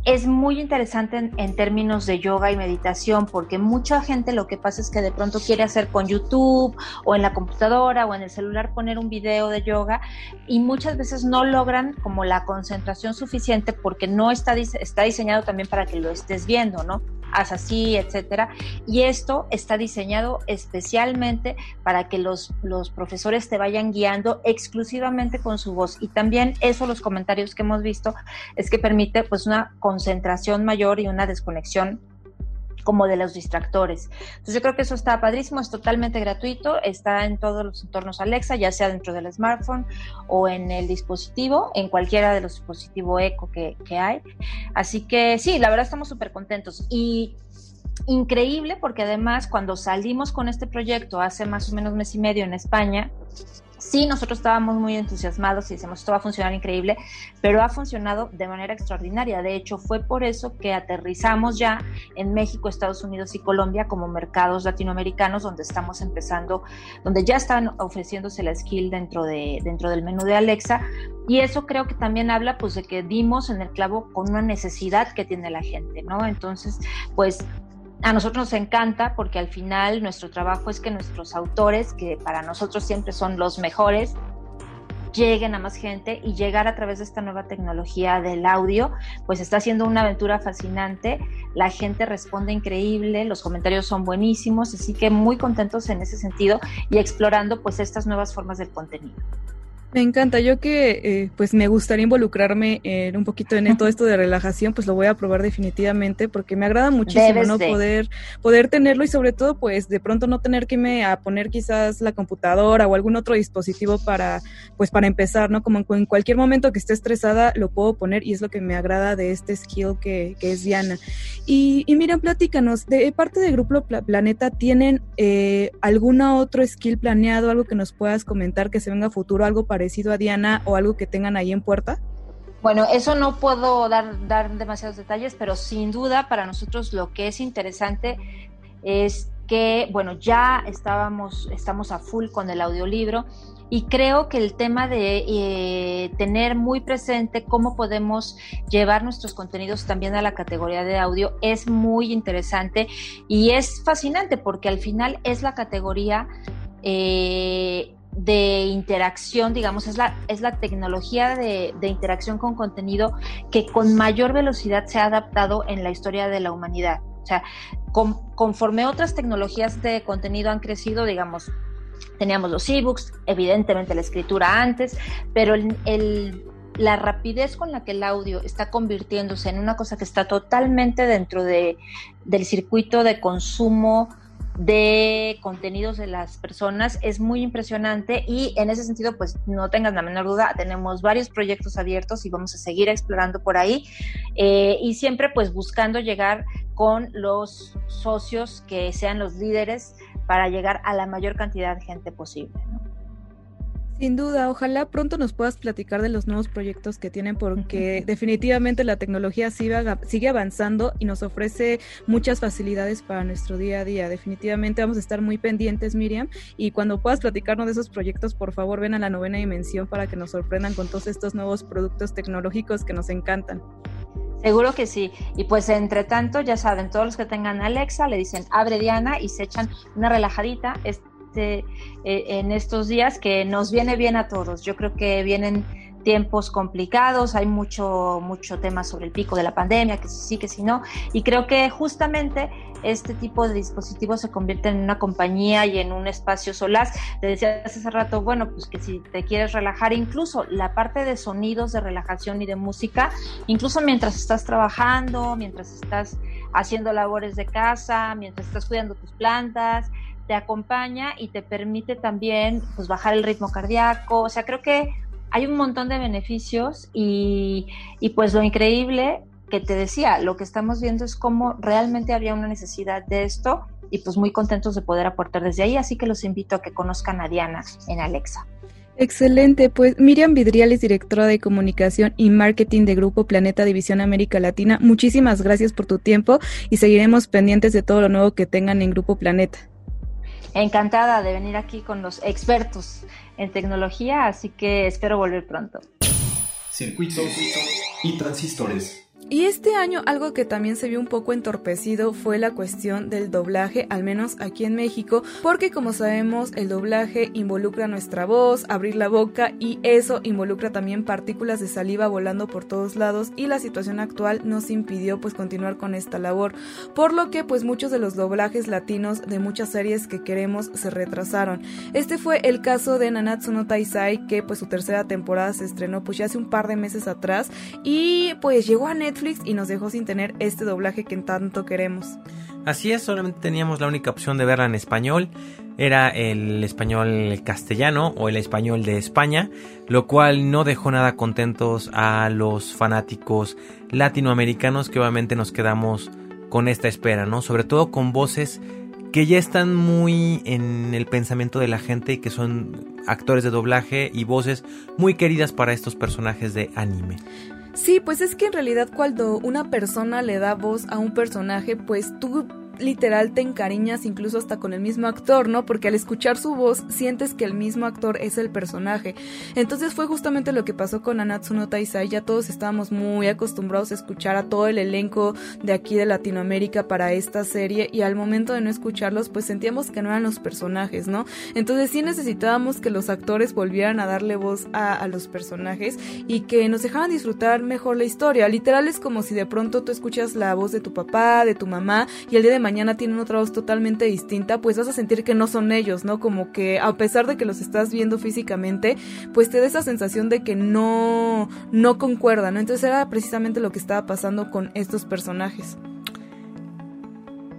es muy interesante en, términos de yoga y meditación porque mucha gente lo que pasa es que de pronto quiere hacer con YouTube o en la computadora o en el celular poner un video de yoga y muchas veces no logran como la concentración suficiente porque no está, está diseñado también para que lo estés viendo, ¿no? Haz así, etcétera. Y esto está diseñado especialmente para que los, los profesores te vayan guiando exclusivamente con su voz. Y también eso, los comentarios que hemos visto, es que permite pues una concentración mayor y una desconexión como de los distractores. Entonces yo creo que eso está padrísimo, es totalmente gratuito, está en todos los entornos Alexa, ya sea dentro del smartphone o en el dispositivo, en cualquiera de los dispositivos eco que, que hay. Así que sí, la verdad estamos súper contentos. Y increíble porque además cuando salimos con este proyecto hace más o menos mes y medio en España, Sí, nosotros estábamos muy entusiasmados y decimos, esto va a funcionar increíble, pero ha funcionado de manera extraordinaria. De hecho, fue por eso que aterrizamos ya en México, Estados Unidos y Colombia como mercados latinoamericanos donde estamos empezando, donde ya están ofreciéndose la skill dentro, de, dentro del menú de Alexa. Y eso creo que también habla pues de que dimos en el clavo con una necesidad que tiene la gente, ¿no? Entonces, pues a nosotros nos encanta porque al final nuestro trabajo es que nuestros autores, que para nosotros siempre son los mejores, lleguen a más gente y llegar a través de esta nueva tecnología del audio, pues está siendo una aventura fascinante. La gente responde increíble, los comentarios son buenísimos, así que muy contentos en ese sentido y explorando pues estas nuevas formas del contenido. Me encanta, yo que eh, pues me gustaría involucrarme en un poquito en todo [laughs] esto de relajación, pues lo voy a probar definitivamente porque me agrada muchísimo, ¿no? Poder, poder tenerlo y sobre todo pues de pronto no tener que irme a poner quizás la computadora o algún otro dispositivo para pues para empezar, ¿no? Como en, cualquier momento que esté estresada lo puedo poner y es lo que me agrada de este skill que, que es Diana. Y, y miren, platícanos, de parte del Grupo Planeta, ¿tienen eh, alguna otro skill planeado, algo que nos puedas comentar que se venga a futuro, algo para parecido a Diana o algo que tengan ahí en puerta? Bueno, eso no puedo dar, dar demasiados detalles, pero sin duda para nosotros lo que es interesante es que, bueno, ya estábamos, estamos a full con el audiolibro y creo que el tema de eh, tener muy presente cómo podemos llevar nuestros contenidos también a la categoría de audio es muy interesante y es fascinante porque al final es la categoría eh, de interacción, digamos, es la, es la tecnología de, interacción con contenido que con mayor velocidad se ha adaptado en la historia de la humanidad. O sea, conforme otras tecnologías de contenido han crecido, digamos, teníamos los ebooks, evidentemente la escritura antes, pero la rapidez con la que el audio está convirtiéndose en una cosa que está totalmente dentro de, del circuito de consumo de contenidos de las personas es muy impresionante y en ese sentido pues no tengas la menor duda tenemos varios proyectos abiertos y vamos a seguir explorando por ahí eh, y siempre pues buscando llegar con los socios que sean los líderes para llegar a la mayor cantidad de gente posible. Sin duda, ojalá pronto nos puedas platicar de los nuevos proyectos que tienen porque definitivamente la tecnología sigue, avanzando y nos ofrece muchas facilidades para nuestro día a día. Definitivamente vamos a estar muy pendientes, Miriam, y cuando puedas platicarnos de esos proyectos, por favor ven a la novena dimensión para que nos sorprendan con todos estos nuevos productos tecnológicos que nos encantan. Seguro que sí. Y pues entre tanto, ya saben, todos los que tengan Alexa le dicen abre Diana y se echan una relajadita. Este, eh, en estos días que nos viene bien a todos. Yo creo que vienen tiempos complicados, hay mucho, mucho tema sobre el pico de la pandemia, que sí, que sí no, y creo que justamente este tipo de dispositivos se convierten en una compañía y en un espacio solaz. Te decía hace rato, bueno, pues que si te quieres relajar, incluso la parte de sonidos de relajación y de música, incluso mientras estás trabajando, mientras estás haciendo labores de casa, mientras estás cuidando tus plantas, te acompaña y te permite también pues bajar el ritmo cardíaco. O sea, creo que hay un montón de beneficios y, y pues lo increíble que te decía, lo que estamos viendo es cómo realmente había una necesidad de esto y pues muy contentos de poder aportar desde ahí, así que los invito a que conozcan a Diana en Alexa. Excelente, pues Miriam Vidriales, directora de comunicación y marketing de Grupo Planeta División América Latina, muchísimas gracias por tu tiempo y seguiremos pendientes de todo lo nuevo que tengan en Grupo Planeta encantada de venir aquí con los expertos en tecnología, así que espero volver pronto. Circuito y transistores. Y este año algo que también se vio un poco entorpecido fue la cuestión del doblaje, al menos aquí en México, porque como sabemos el doblaje involucra nuestra voz, abrir la boca y eso involucra también partículas de saliva volando por todos lados y la situación actual nos impidió pues continuar con esta labor, por lo que pues muchos de los doblajes latinos de muchas series que queremos se retrasaron. Este fue el caso de Nanatsu no Taisai que pues su tercera temporada se estrenó pues ya hace un par de meses atrás y pues llegó a Netflix y nos dejó sin tener este doblaje que tanto queremos. Así es, solamente teníamos la única opción de verla en español. Era el español castellano o el español de España, lo cual no dejó nada contentos a los fanáticos latinoamericanos que obviamente nos quedamos con esta espera, ¿no? Sobre todo con voces que ya están muy en el pensamiento de la gente y que son actores de doblaje y voces muy queridas para estos personajes de anime. Sí, pues es que en realidad cuando una persona le da voz a un personaje, pues tú literal te encariñas incluso hasta con el mismo actor, ¿no? Porque al escuchar su voz sientes que el mismo actor es el personaje. Entonces fue justamente lo que pasó con Anatsu no Taisai, ya todos estábamos muy acostumbrados a escuchar a todo el elenco de aquí de Latinoamérica para esta serie y al momento de no escucharlos pues sentíamos que no eran los personajes, ¿no? Entonces sí necesitábamos que los actores volvieran a darle voz a, los personajes y que nos dejaran disfrutar mejor la historia. Literal es como si de pronto tú escuchas la voz de tu papá, de tu mamá y el día de mañana tienen otra voz totalmente distinta, pues vas a sentir que no son ellos, ¿no? Como que a pesar de que los estás viendo físicamente, pues te da esa sensación de que no, no concuerdan, ¿no? Entonces era precisamente lo que estaba pasando con estos personajes.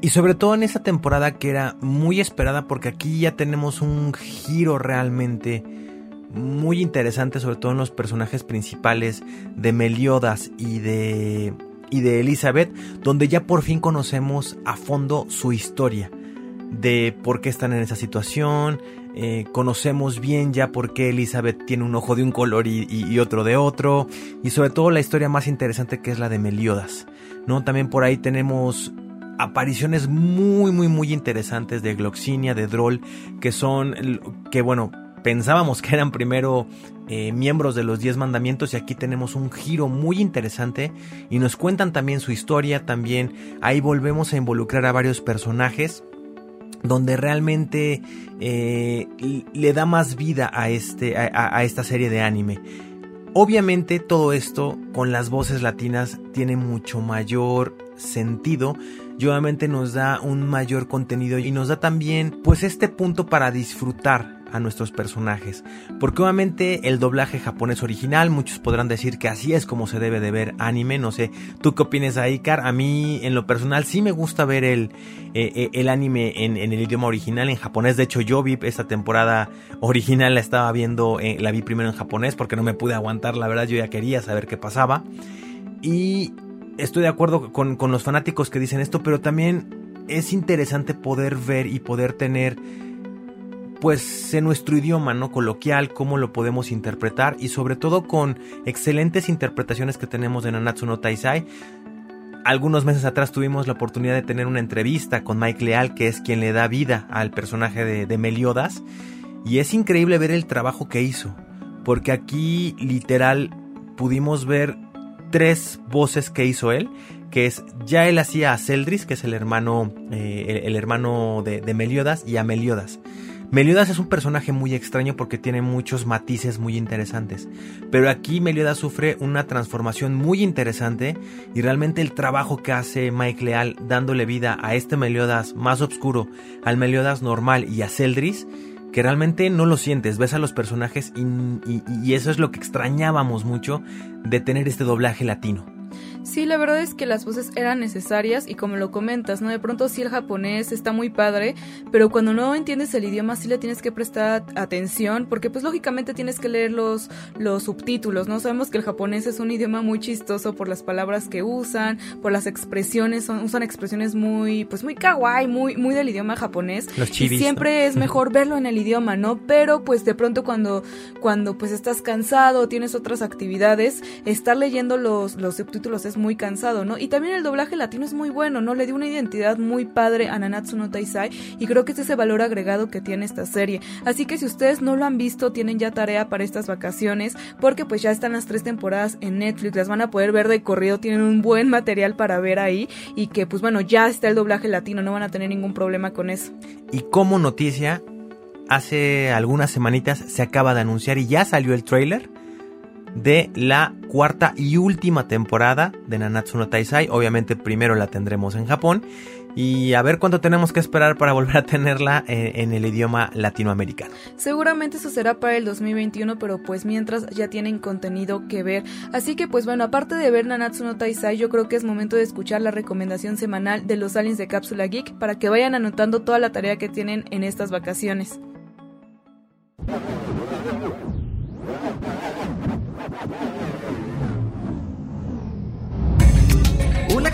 Y sobre todo en esa temporada que era muy esperada porque aquí ya tenemos un giro realmente muy interesante, sobre todo en los personajes principales de Meliodas y de y de Elizabeth, donde ya por fin conocemos a fondo su historia, de por qué están en esa situación, eh, conocemos bien ya por qué Elizabeth tiene un ojo de un color y, otro de otro, y sobre todo la historia más interesante que es la de Meliodas, ¿no? También por ahí tenemos apariciones muy muy muy interesantes de Gloxinia, de Droll, que son, que bueno, pensábamos que eran primero eh, miembros de los 10 mandamientos y aquí tenemos un giro muy interesante y nos cuentan también su historia, también ahí volvemos a involucrar a varios personajes donde realmente eh, le da más vida a, este, a, esta serie de anime. Obviamente todo esto con las voces latinas tiene mucho mayor sentido y obviamente nos da un mayor contenido y nos da también pues este punto para disfrutar a nuestros personajes. Porque obviamente el doblaje japonés original, muchos podrán decir que así es como se debe de ver anime, no sé, ¿tú qué opinas ahí, Car? A mí en lo personal sí me gusta ver el, eh, eh, el anime en, el idioma original, en japonés. De hecho yo vi esta temporada original, la estaba viendo, eh, la vi primero en japonés porque no me pude aguantar, la verdad yo ya quería saber qué pasaba. Y estoy de acuerdo con, con los fanáticos que dicen esto, pero también es interesante poder ver y poder tener pues en nuestro idioma no coloquial cómo lo podemos interpretar y sobre todo con excelentes interpretaciones que tenemos de Nanatsu no Taisai. Algunos meses atrás tuvimos la oportunidad de tener una entrevista con Mike Leal, que es quien le da vida al personaje de, Meliodas, y es increíble ver el trabajo que hizo, porque aquí literal pudimos ver tres voces que hizo él, que es ya él hacía a Celdris, que es el hermano, eh, el, hermano de Meliodas, y a Meliodas. Meliodas es un personaje muy extraño porque tiene muchos matices muy interesantes, pero aquí Meliodas sufre una transformación muy interesante y realmente el trabajo que hace Mike Leal dándole vida a este Meliodas más oscuro, al Meliodas normal y a Celdris, que realmente no lo sientes, ves a los personajes y eso es lo que extrañábamos mucho de tener este doblaje latino. Sí, la verdad es que las voces eran necesarias y como lo comentas, ¿no? De pronto sí el japonés está muy padre, pero cuando no entiendes el idioma sí le tienes que prestar atención porque pues lógicamente tienes que leer los, los subtítulos, ¿no? Sabemos que el japonés es un idioma muy chistoso por las palabras que usan, por las expresiones, usan expresiones muy, pues muy kawaii, muy, muy del idioma japonés. Los y siempre es mejor verlo en el idioma, ¿no? Pero pues de pronto cuando, cuando pues estás cansado, tienes otras actividades, estar leyendo los, los subtítulos es muy cansado, ¿no? Y también el doblaje latino es muy bueno, ¿no? Le dio una identidad muy padre a Nanatsu no Taisai y creo que es ese valor agregado que tiene esta serie. Así que si ustedes no lo han visto, tienen ya tarea para estas vacaciones porque pues ya están las tres temporadas en Netflix, las van a poder ver de corrido, tienen un buen material para ver ahí y que pues bueno, ya está el doblaje latino, no van a tener ningún problema con eso. Y como noticia, hace algunas semanitas se acaba de anunciar y ya salió el trailer de la cuarta y última temporada de Nanatsu no Taisai. Obviamente primero la tendremos en Japón y a ver cuánto tenemos que esperar para [laughs] volver a tenerla eh, en, el idioma latinoamericano. Seguramente eso será para el 2021, pero pues mientras ya tienen contenido que ver. Así que pues bueno, aparte de ver Nanatsu no Taisai, yo creo que es momento de escuchar la recomendación semanal de los aliens de Cápsula Geek para que vayan anotando toda la tarea que tienen en estas vacaciones.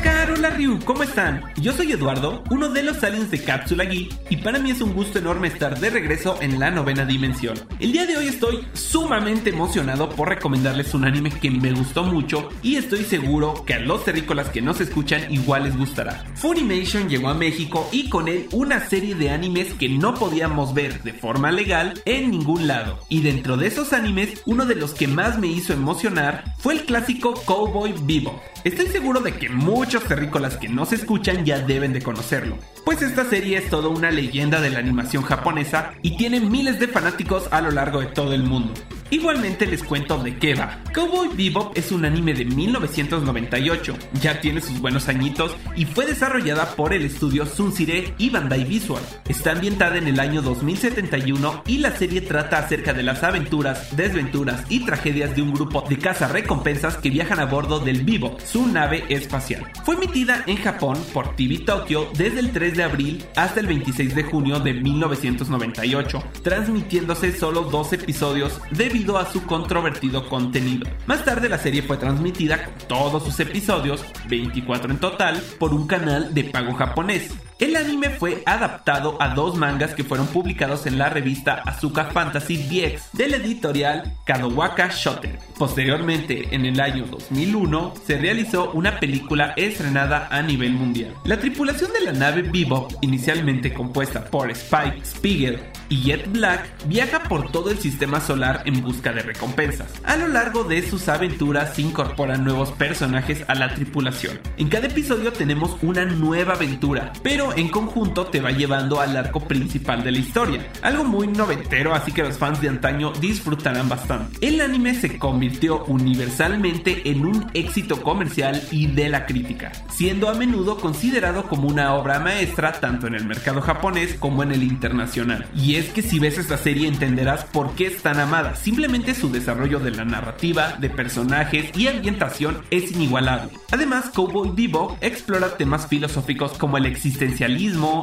Carola Ryu, ¿cómo están? Yo soy Eduardo, uno de los aliens de Cápsula Geek, y para mí es un gusto enorme estar de regreso en la novena dimensión. El día de hoy estoy sumamente emocionado por recomendarles un anime que me gustó mucho y estoy seguro que a los terrícolas que nos escuchan igual les gustará. Funimation llegó a México y con él una serie de animes que no podíamos ver de forma legal en ningún lado. Y dentro de esos animes, uno de los que más me hizo emocionar fue el clásico Cowboy Vivo. Estoy seguro de que muchos terrícolas que no se escuchan ya deben de conocerlo, pues esta serie es toda una leyenda de la animación japonesa y tiene miles de fanáticos a lo largo de todo el mundo. Igualmente les cuento de qué. Cowboy Bebop es un anime de 1998, ya tiene sus buenos añitos y fue desarrollada por el estudio Sunsire y Bandai Visual. Está ambientada en el año 2071 y la serie trata acerca de las aventuras, desventuras y tragedias de un grupo de recompensas que viajan a bordo del Bebop, su nave espacial. Fue emitida en Japón por TV Tokyo desde el 3 de abril hasta el 26 de junio de 1998, transmitiéndose solo dos episodios debido a su controvertido contenido. Más tarde la serie fue transmitida con todos sus episodios, 24 en total, por un canal de pago japonés. El anime fue adaptado a dos mangas que fueron publicados en la revista Azuka Fantasy DX del editorial Kadowaka Shoten. Posteriormente, en el año 2001, se realizó una película estrenada a nivel mundial. La tripulación de la nave Bebop, inicialmente compuesta por Spike, Spiegel y Jet Black, viaja por todo el sistema solar en busca de recompensas. A lo largo de sus aventuras se incorporan nuevos personajes a la tripulación. En cada episodio tenemos una nueva aventura, pero en conjunto te va llevando al arco principal de la historia. Algo muy noventero, así que los fans de antaño disfrutarán bastante. El anime se convirtió universalmente en un éxito comercial y de la crítica, siendo a menudo considerado como una obra maestra tanto en el mercado japonés como en el internacional. Y es que si ves esta serie entenderás por qué es tan amada. Simplemente su desarrollo de la narrativa, de personajes y ambientación es inigualable. Además, Cowboy Bebop explora temas filosóficos como el existencialismo,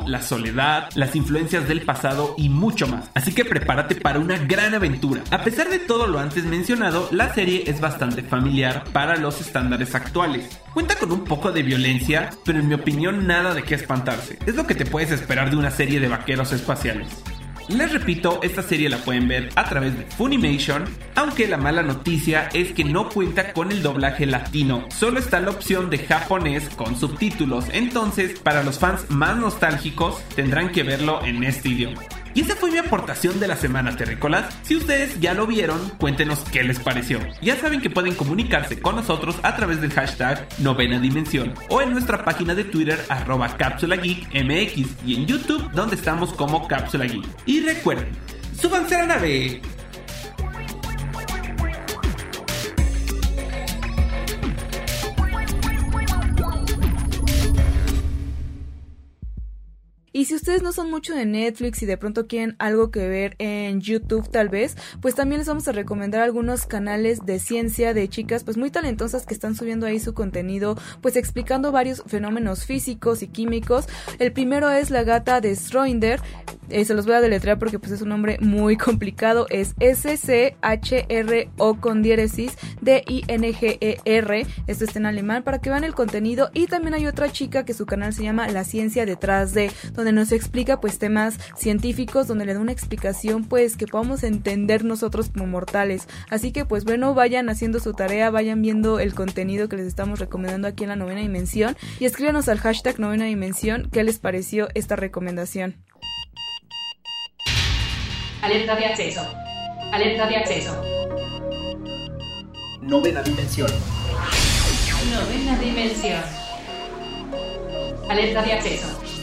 la soledad, las influencias del pasado y mucho más. Así que prepárate para una gran aventura. A pesar de todo lo antes mencionado, la serie es bastante familiar para los estándares actuales. Cuenta con un poco de violencia, pero en mi opinión nada de qué espantarse. Es lo que te puedes esperar de una serie de vaqueros espaciales. Les repito, esta serie la pueden ver a través de Funimation, aunque la mala noticia es que no cuenta con el doblaje latino, solo está la opción de japonés con subtítulos, entonces para los fans más nostálgicos tendrán que verlo en este idioma. Y esa fue mi aportación de la semana, terrícolas. Si ustedes ya lo vieron, cuéntenos qué les pareció. Ya saben que pueden comunicarse con nosotros a través del hashtag Novena Dimensión o en nuestra página de Twitter arroba Cápsula Geek MX y en YouTube donde estamos como Cápsula Geek. Y recuerden, súbanse a la nave. Y si ustedes no son mucho de Netflix y de pronto quieren algo que ver en YouTube tal vez, pues también les vamos a recomendar algunos canales de ciencia de chicas pues muy talentosas que están subiendo ahí su contenido pues explicando varios fenómenos físicos y químicos. El primero es la gata de Schroeder, eh, se los voy a deletrear porque pues es un nombre muy [laughs] complicado, es S-C-H-R-O con diéresis D-I-N-G-E-R, esto está en alemán para que vean el contenido. Y también hay otra chica que su canal se llama La Ciencia detrás de donde nos explica pues temas científicos, donde le da una explicación pues que podamos entender nosotros como mortales. Así que pues bueno, vayan haciendo su tarea, vayan viendo el contenido que les estamos recomendando aquí en la novena dimensión y escríbanos al hashtag novena dimensión qué les pareció esta recomendación. Alerta de acceso. Alerta de acceso. Novena dimensión. Novena dimensión. Alerta de acceso.